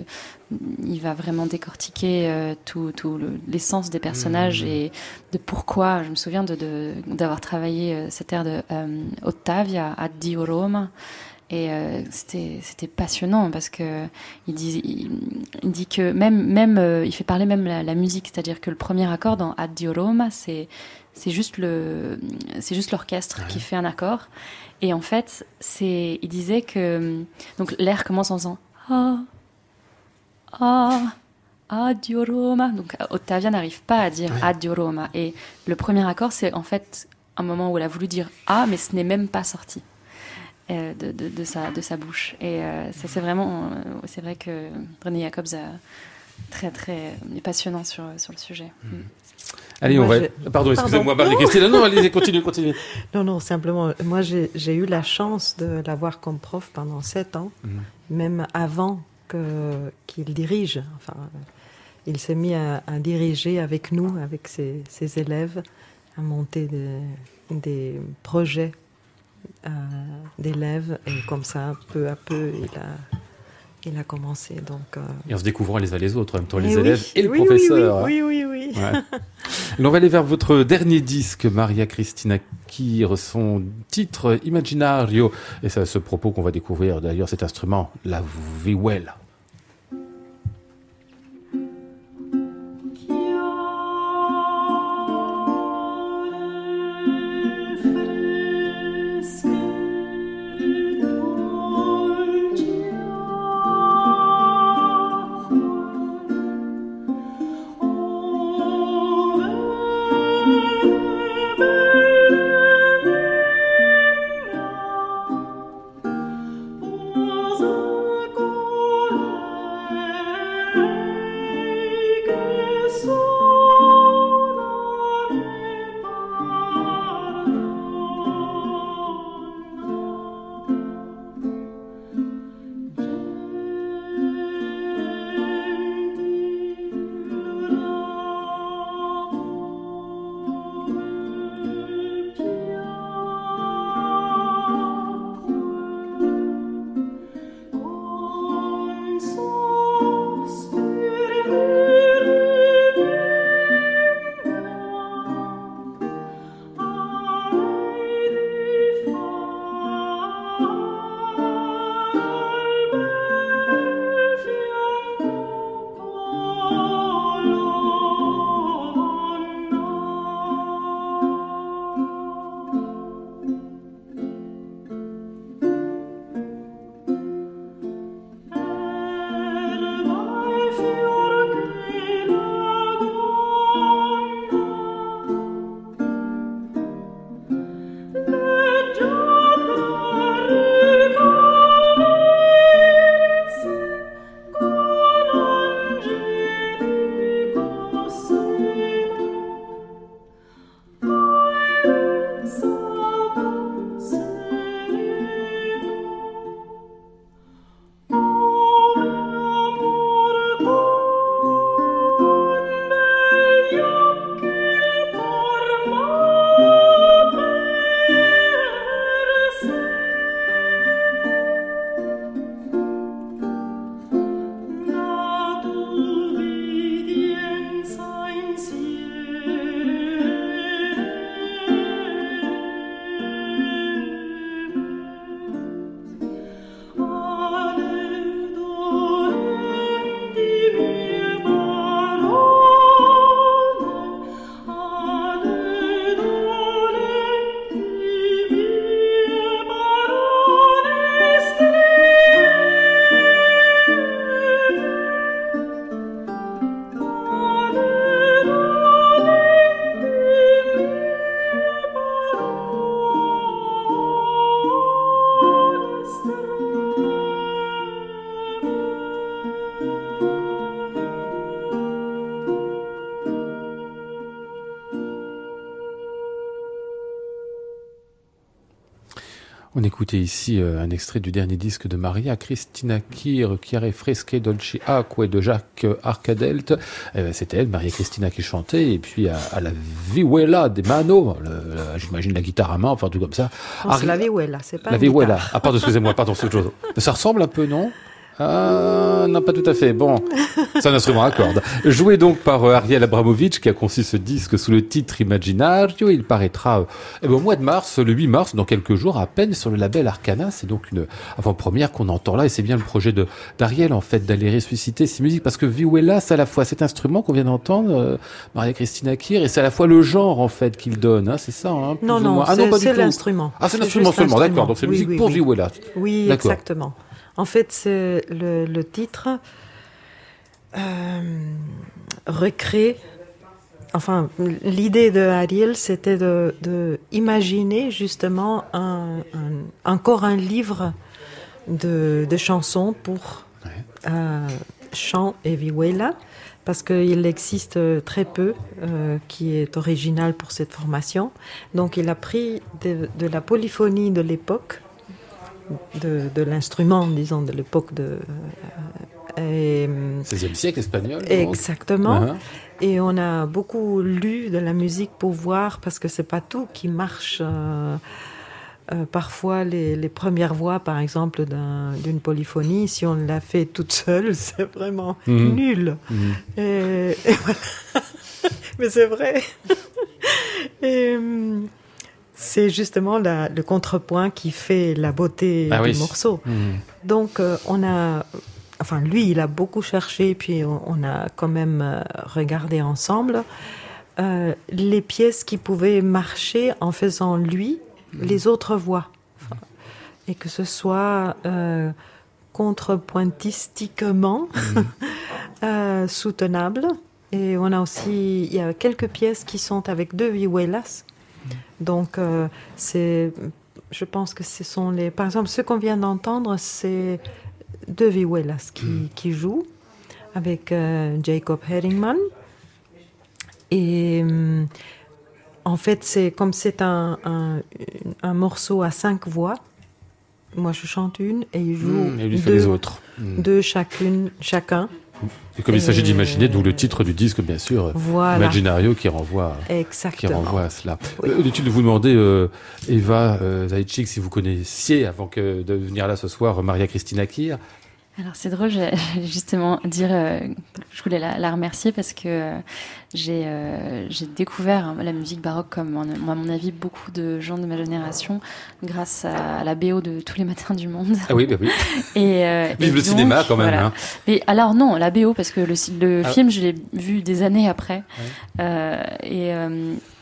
il va vraiment décortiquer euh, tout, tout le- l'essence des personnages Mhm. et de pourquoi. Je me souviens de- de- d'avoir travaillé euh, cette air de euh, Ottavia à Dio Roma. Et euh, c'était passionnant parce que il dit il, il dit que même même euh, il fait parler même la, la musique, c'est-à-dire que le premier accord dans Addio Roma, c'est c'est juste le c'est juste l'orchestre qui fait un accord. Et en fait, c'est il disait que donc l'air commence en faisant ah ah Addio Roma. Donc Ottavia n'arrive pas à dire Addio Roma et le premier accord c'est en fait un moment où elle a voulu dire ah mais ce n'est même pas sorti euh, de, de, de sa, de sa bouche. Et euh, ça, c'est vraiment. euh, c'est vrai que René Jacobs a très, très. est passionnant sur, sur le sujet. Mm. Allez, on va. Pardon, excusez-moi, Pardon. Marie-Christine. Non, non, allez, continuez, continuez. Non, non, simplement, moi j'ai j'ai eu la chance de l'avoir comme prof pendant sept ans, Mhm. même avant que qu'il dirige. Enfin, il s'est mis à, à diriger avec nous, avec ses, ses élèves, à monter des, des projets euh, d'élèves. Et comme ça, peu à peu, il a, il a commencé. Donc, euh, Et en se découvrant les uns les autres, en même temps, les eh oui, élèves et le oui, oui, professeur. Oui, oui, oui. oui. Ouais. Alors, on va aller vers votre dernier disque, Maria Cristina Kir, son titre Imaginario. Et c'est à ce propos qu'on va découvrir d'ailleurs cet instrument, la vihuela. Écoutait ici euh, un extrait du dernier disque de Maria Cristina Kir, Chiare Fresche Dolce Acque de Jacques Arcadelt. Eh ben, C'était elle, Maria Cristina, qui chantait. Et puis à, à la vihuela des Mano, j'imagine la guitare à main, enfin tout comme ça. Non, c'est Ari- la vihuela, c'est pas La vihuela. Ah pardon, excusez-moi, pardon, c'est autre chose. Ça ressemble un peu, non? Ah, non, pas tout à fait. Bon, c'est un instrument à cordes. Joué donc par euh, Ariel Abramovich, qui a conçu ce disque sous le titre Imaginario. Il paraîtra euh, eh ben, au mois de mars, le 8 mars, dans quelques jours à peine, sur le label Arcana. C'est donc une avant-première qu'on entend là, et c'est bien le projet de d'Ariel, en fait, d'aller ressusciter ces musiques, parce que Vihuela, c'est à la fois cet instrument qu'on vient d'entendre, euh, Maria Cristina Kir, et c'est à la fois le genre, en fait, qu'il donne. Hein, c'est ça, hein, plus Non, ou non. Ah du c'est l'instrument. Ah, c'est l'instrument seulement, d'accord. Donc c'est Oui, musique oui, pour oui. Vihuela. Oui, D'accord. exactement. En fait, c'est le, le titre euh, recrée. Enfin, l'idée de Ariel, c'était de, de imaginer justement un, un- encore un livre de, de chansons pour Ouais. euh, chant et vihuela, parce qu'il existe très peu euh, qui est original pour cette formation. Donc, il a pris de, de la polyphonie de l'époque de, de l'instrument, disons, de l'époque de. euh, et, 16e siècle espagnol. exactement. Uh-huh. Et on a beaucoup lu de la musique pour voir, parce que c'est pas tout qui marche. euh, euh, parfois, les, les premières voix, par exemple, d'un- d'une polyphonie, si on l'a fait toute seule, c'est vraiment Mhm. nul. Mhm. Et, et voilà. Mais c'est vrai. Et c'est justement la- le contrepoint qui fait la beauté Ah du oui. morceau. Mhm. Donc, euh, on a. Enfin, lui, il a beaucoup cherché, puis on, on a quand même euh, regardé ensemble euh, les pièces qui pouvaient marcher en faisant lui les autres voix. Enfin, et que ce soit contrepointistiquement euh, soutenable. Et on a aussi, il y a quelques pièces qui sont avec deux vihuelas. Donc, euh, c'est, je pense que ce sont les, par exemple, ce qu'on vient d'entendre, c'est deux vihuelas qui, qui jouent avec euh, Jacob Herringman. Et hum, en fait, c'est comme c'est un, un, un morceau à cinq voix. Moi, je chante une et il joue Mhm. Et lui fait deux, les autres. Mhm. deux chacune, chacun. Et comme il s'agit Et- d'imaginer, d'où le titre du disque, bien sûr, Voilà, Imaginario, qui renvoie, qui exactement. renvoie à cela. Oui. Euh, Inutile de vous demander, euh, Eva euh, Zaitchik, si vous connaissiez, avant que de venir là ce soir, Maria Cristina Kir. Alors c'est drôle, j'allais justement dire, euh, je voulais la, la remercier parce que euh, j'ai euh, j'ai découvert hein, la musique baroque comme à mon avis beaucoup de gens de ma génération grâce à la BO de tous les matins du monde. Ah oui, bah oui. Et, euh, et Vive le donc, cinéma quand même. voilà. hein. Mais alors non, la BO parce que le, le Ah. film je l'ai vu des années après et,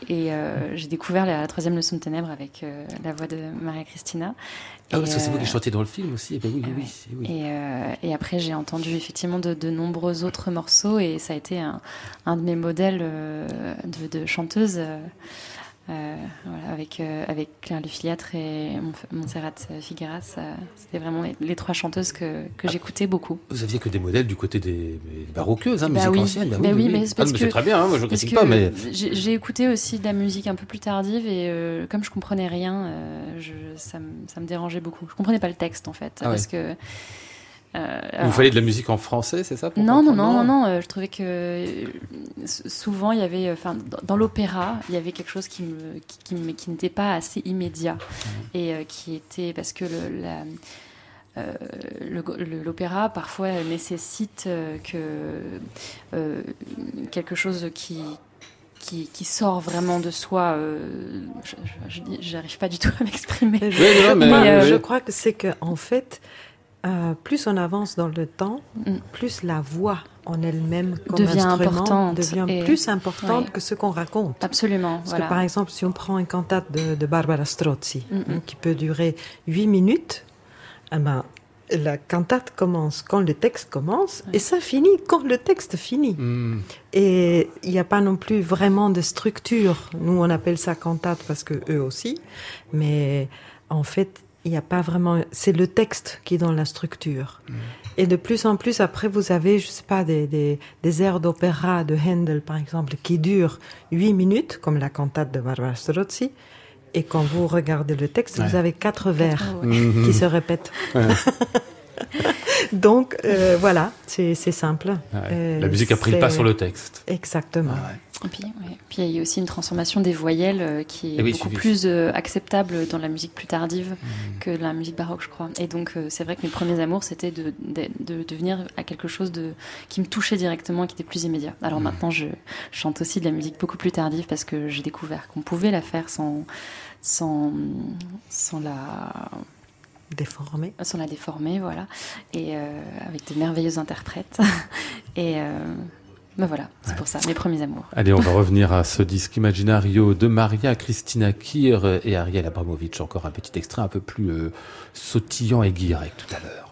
et j'ai découvert la troisième leçon de ténèbres avec la voix de Maria Christina. Ah, parce que c'est vous qui euh, chantiez dans le film aussi. Eh ben oui, oui, oui. oui. et, euh, et après, j'ai entendu effectivement de, de nombreux autres morceaux et ça a été un, un de mes modèles euh, de, de chanteuse voilà, avec, euh, avec Claire Le Filiatre et Mont- Montserrat Figueras. ça- C'était vraiment les, les trois chanteuses que, que j'écoutais beaucoup. Vous aviez que des modèles du côté des, baroqueuses, hein, Bah musique oui. ancienne. Bah Bah oui, mais c'est Ah, très bien, hein, moi je ne critique que pas, mais. j'ai écouté aussi de la musique un peu plus tardive et euh, comme je comprenais rien, euh, je, ça, me, ça me dérangeait beaucoup. Je comprenais pas le texte en fait. Ah ouais. parce que, euh, alors- vous fallait de la musique en français, c'est ça pour non, non, non, non, non. euh, je trouvais que euh, souvent il y avait, enfin, dans, dans l'opéra, il y avait quelque chose qui me, qui, qui me- qui n'était pas assez immédiat et euh, qui était parce que le, la, euh, le- le- l'opéra parfois nécessite euh, que euh, quelque chose qui qui, qui sort vraiment de soi. euh, je- j'arrive pas du tout à m'exprimer. Je, Oui, non, mais- moi, euh, je oui. crois que c'est que en fait, euh, plus on avance dans le temps, Mm. plus la voix en elle-même comme Devient instrument importante devient et- plus importante ouais. que ce qu'on raconte. Absolument. Parce voilà. que par exemple, si on prend une cantate de, de Barbara Strozzi, Mm, mm. hein, qui peut durer huit minutes, eh ben, la cantate commence quand le texte commence et ça finit quand le texte finit. Et il n'y a pas non plus vraiment de structure. Nous, on appelle ça cantate parce que eux aussi. Mais en fait, il n'y a pas vraiment. C'est le texte qui donne la structure. Et de plus en plus, après, vous avez, je sais pas, des, des, des airs d'opéra de Handel, par exemple, qui durent huit minutes, comme la cantate de Barbara Strozzi. Et quand vous regardez le texte, Ouais. vous avez quatre vers ouais. Qui se répètent. Ouais. Donc euh, voilà, c'est simple. Ouais. Euh, La musique a pris le pas sur le texte. Exactement. Ah ouais. Et puis, ouais. puis il y a aussi une transformation des voyelles euh, qui est Eh oui, beaucoup plus euh, acceptable dans la musique plus tardive Mhm. que la musique baroque, je crois. Et donc euh, c'est vrai que mes premiers amours, c'était de, de, de devenir à quelque chose de, qui me touchait directement, qui était plus immédiat. Alors Mhm. maintenant, je chante aussi de la musique beaucoup plus tardive parce que j'ai découvert qu'on pouvait la faire sans, sans, sans la Déformé. sans la déformer, voilà, et euh, avec de merveilleux interprètes. et euh, ben voilà, c'est Ouais. pour ça, mes premiers amours. Allez, on va revenir à ce disque Imaginario de Maria Christina Kir et Ariel Abramovic. Encore un petit extrait un peu plus euh, sautillant et guirec tout à l'heure.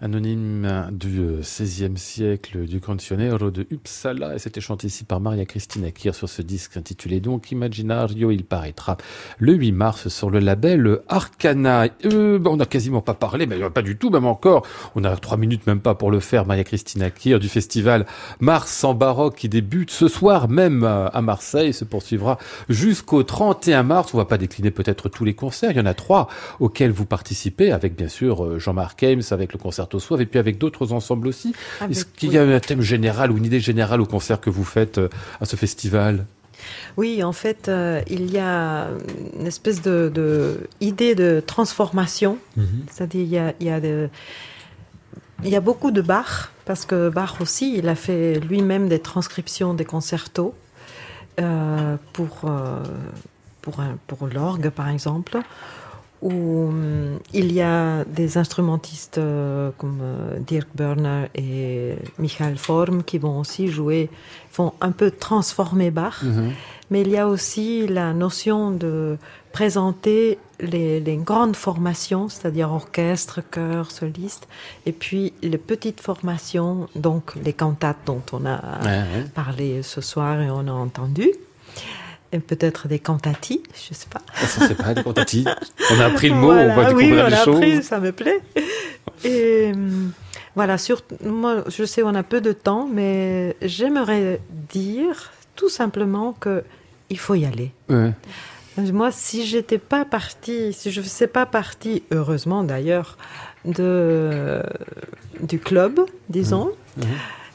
Anonyme du euh, XVIe siècle du canzoniero de Uppsala et c'était chanté ici par Maria Cristina Kir sur ce disque intitulé donc Imaginario. Il paraîtra le 8 mars sur le label Arcana. Euh, bah, on n'a quasiment pas parlé, mais euh, pas du tout, même encore. On a trois minutes même pas pour le faire. Maria Cristina Kir du festival Mars en baroque qui débute ce soir même euh, à Marseille, se poursuivra jusqu'au 31 mars. On va pas décliner peut-être tous les concerts. Il y en a trois auxquels vous participez avec bien sûr euh, Jean-Marc Ames avec le concert et puis avec d'autres ensembles aussi. Est-ce qu'il y a un thème général ou une idée générale au concert que vous faites euh, à ce festival? Oui, en fait, euh, il y a une espèce de, de idée de transformation. C'est-à-dire, il y a, il y a de- il y a beaucoup de Bach, parce que Bach aussi, il a fait lui-même des transcriptions des concertos euh, pour, euh, pour, pour l'orgue, par exemple, où hum, il y a des instrumentistes euh, comme euh, Dirk Börner et Michael Form qui vont aussi jouer, vont un peu transformer Bach. Mais il y a aussi la notion de présenter les, les grandes formations, c'est-à-dire orchestre, chœur, soliste, et puis les petites formations, donc les cantates dont on a Ouais, ouais. parlé ce soir et on a entendu, peut-être des cantati, je sais pas. Ah, Ça, c'est pas des contati. On a appris le mot, Voilà, on va oui, découvrir on les a choses. appris, ça me plaît. Et hum, voilà, sur, moi, je sais, on a peu de temps, mais j'aimerais dire tout simplement que il faut y aller. Ouais. Moi, si j'étais pas partie, si je ne faisais pas partie, heureusement d'ailleurs, de du club, disons,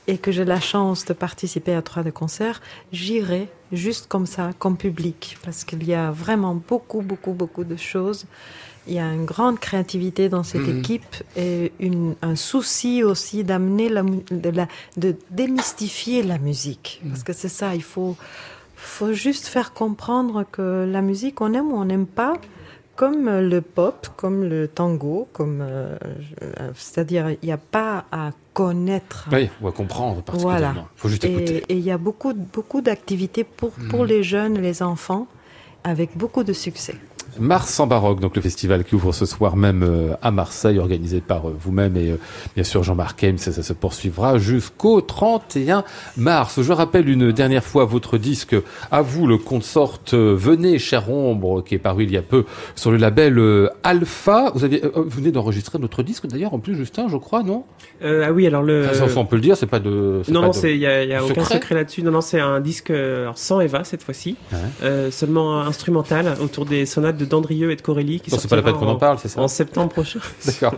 et que j'ai la chance de participer à trois de concerts, j'irai juste comme ça, comme public, parce qu'il y a vraiment beaucoup, beaucoup, beaucoup de choses. Il y a une grande créativité dans cette Mhm. équipe et une, un souci aussi d'amener la, de, la, de démystifier la musique, parce que c'est ça, il faut faut juste faire comprendre que la musique, on aime ou on n'aime pas, comme le pop, comme le tango, comme euh, euh, c'est-à-dire il n'y a pas à connaître. Oui, on va comprendre particulièrement. Voilà. faut juste écouter. Et il y a beaucoup, beaucoup d'activités pour, pour Mhm. les jeunes, les enfants, avec beaucoup de succès. Mars en baroque, donc le festival qui ouvre ce soir même euh, à Marseille, organisé par euh, vous-même et euh, bien sûr Jean-Marc Heim, ça, ça se poursuivra jusqu'au 31 mars. Je rappelle une dernière fois votre disque, à vous le consort Venez, chère ombre, qui est paru il y a peu sur le label Alpha. Vous, avez, vous venez d'enregistrer notre disque d'ailleurs, en plus Justin, je crois, non? Euh, ah oui, alors le. Ça, on peut le dire, c'est pas de... Non, pas non, il y a, y a aucun secret là-dessus. Non, non, c'est un disque alors, sans Eva cette fois-ci, Ouais. euh, seulement instrumental autour des sonates de Dandrieux et de Corelli qui Non, c'est pas la peine qu'on en parle, c'est ça en septembre prochain. D'accord.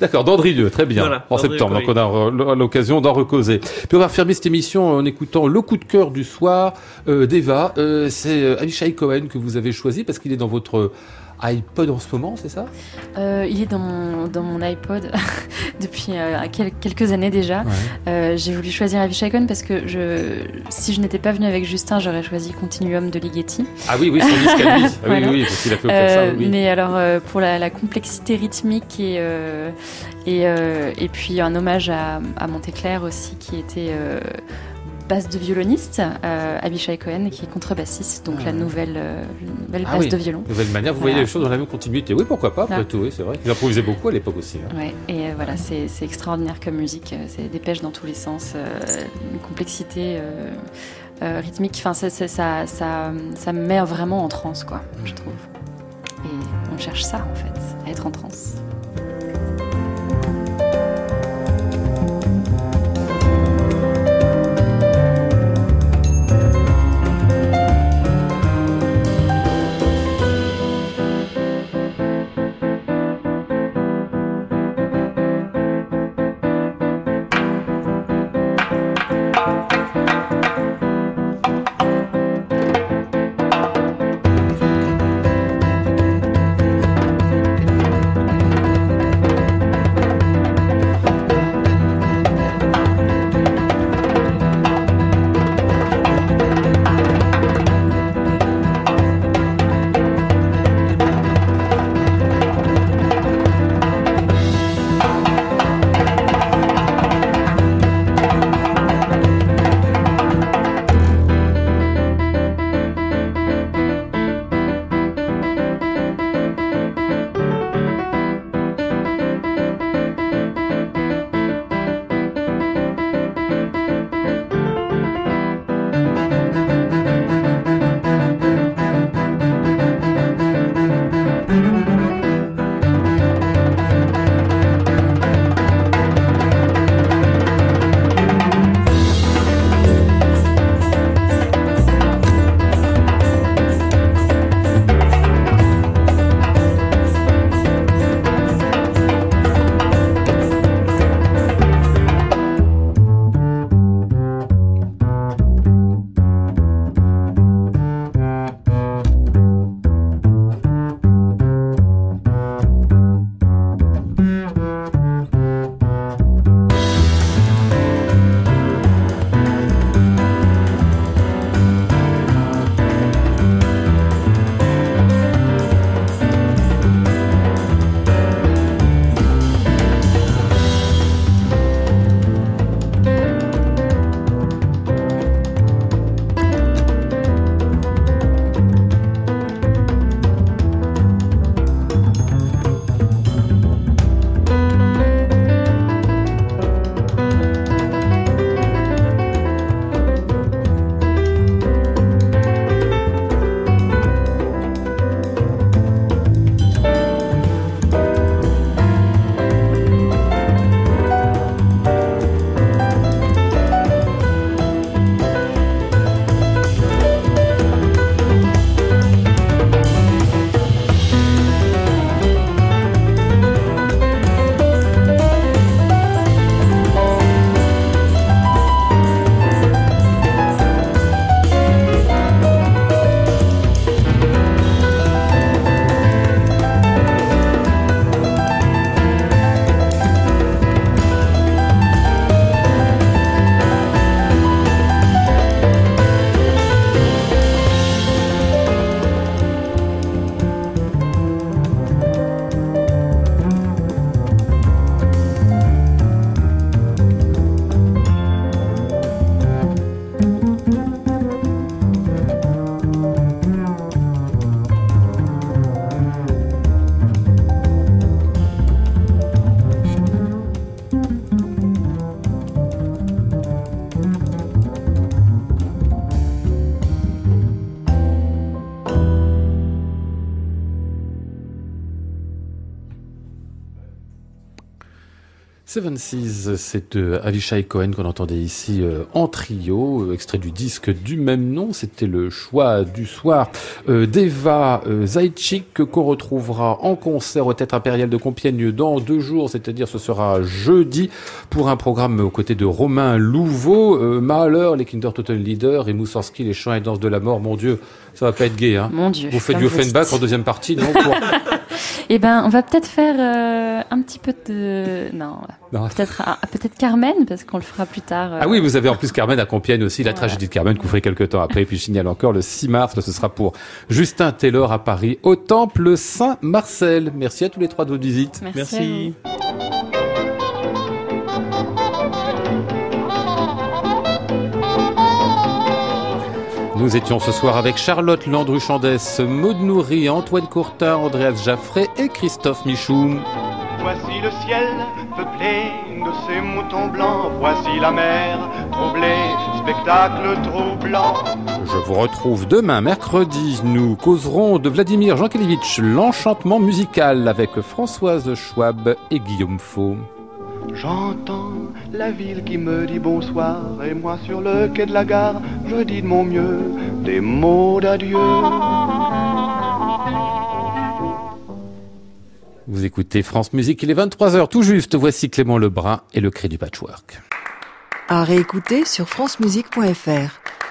D'accord, Dandrieux, très bien. Voilà, en Dandrieux, septembre, oui. donc on a l'occasion d'en recauser. Puis on va refermer cette émission en écoutant le coup de cœur du soir euh, d'Eva. Euh, c'est euh, Avishai Cohen que vous avez choisi parce qu'il est dans votre iPod en ce moment, c'est ça? Euh, il est dans mon, dans mon iPod depuis euh, quel- quelques années déjà. Euh, J'ai voulu choisir Avishai parce que je, si je n'étais pas venue avec Justin, j'aurais choisi Continuum de Ligeti. Ah oui, oui, son disque à lui. Ah oui, Voilà. oui, oui, parce qu'il a fait oui. Mais alors pour la, la complexité rythmique et et, et puis un hommage à, à Monteclair aussi qui était basse de violoniste, euh, Abishai Cohen qui est contrebassiste, donc Ah. la nouvelle, euh, nouvelle Ah basse oui. de violon. Nouvelle manière, vous Voilà. voyez les choses dans la même continuité. Oui, pourquoi pas, après Voilà. tout, oui, c'est vrai. Il improvisait beaucoup à l'époque aussi. hein. Ouais, et euh, voilà, c'est extraordinaire comme musique, euh, c'est des pêches dans tous les sens, une complexité rythmique, enfin ça, ça, ça, ça, ça me met vraiment en transe, quoi, je trouve. Et on cherche ça, en fait, à être en transe. Seven Seas, c'est de Avishai Cohen qu'on entendait ici euh, en trio, euh, extrait du disque du même nom. C'était le choix du soir euh, d'Eva euh, Zaitchik qu'on retrouvera en concert au Théâtre Impérial de Compiègne dans deux jours, c'est-à-dire ce sera jeudi pour un programme aux côtés de Romain Louveau, euh, Mahler, les Kinder Total Leader et Moussorski, les chants et danses de la mort. Mon Dieu, ça va pas être gay, hein. Mon Dieu. Vous faites du Offenbach en deuxième partie, non pour- Eh ben, on va peut-être faire euh, un petit peu de. Non, Non. peut-être ah, peut-être Carmen parce qu'on le fera plus tard. euh. Ah oui, vous avez en plus Carmen à Compiègne aussi, la Voilà. tragédie de Carmen que vous ferez quelques temps après. Et puis je signale encore le 6 mars, là, ce sera pour Justin Taylor à Paris, au Temple Saint-Marcel. Merci à tous les trois de votre visite. Merci. Nous étions ce soir avec Charlotte Landru-Chandès, Maud Nourri, Antoine Courtin, Andreas Jaffray et Christophe Michou. Voici le ciel peuplé de ces moutons blancs. Voici la mer troublée, spectacle troublant. Je vous retrouve demain, mercredi. Nous causerons de Vladimir Jankelevitch l'enchantement musical avec Françoise Schwab et Guillaume Faux. J'entends la ville qui me dit bonsoir et moi sur le quai de la gare, je dis de mon mieux des mots d'adieu. Vous écoutez France Musique, il est 23h tout juste. Voici Clément Lebrun et le cri du patchwork. À réécouter sur francemusique.fr.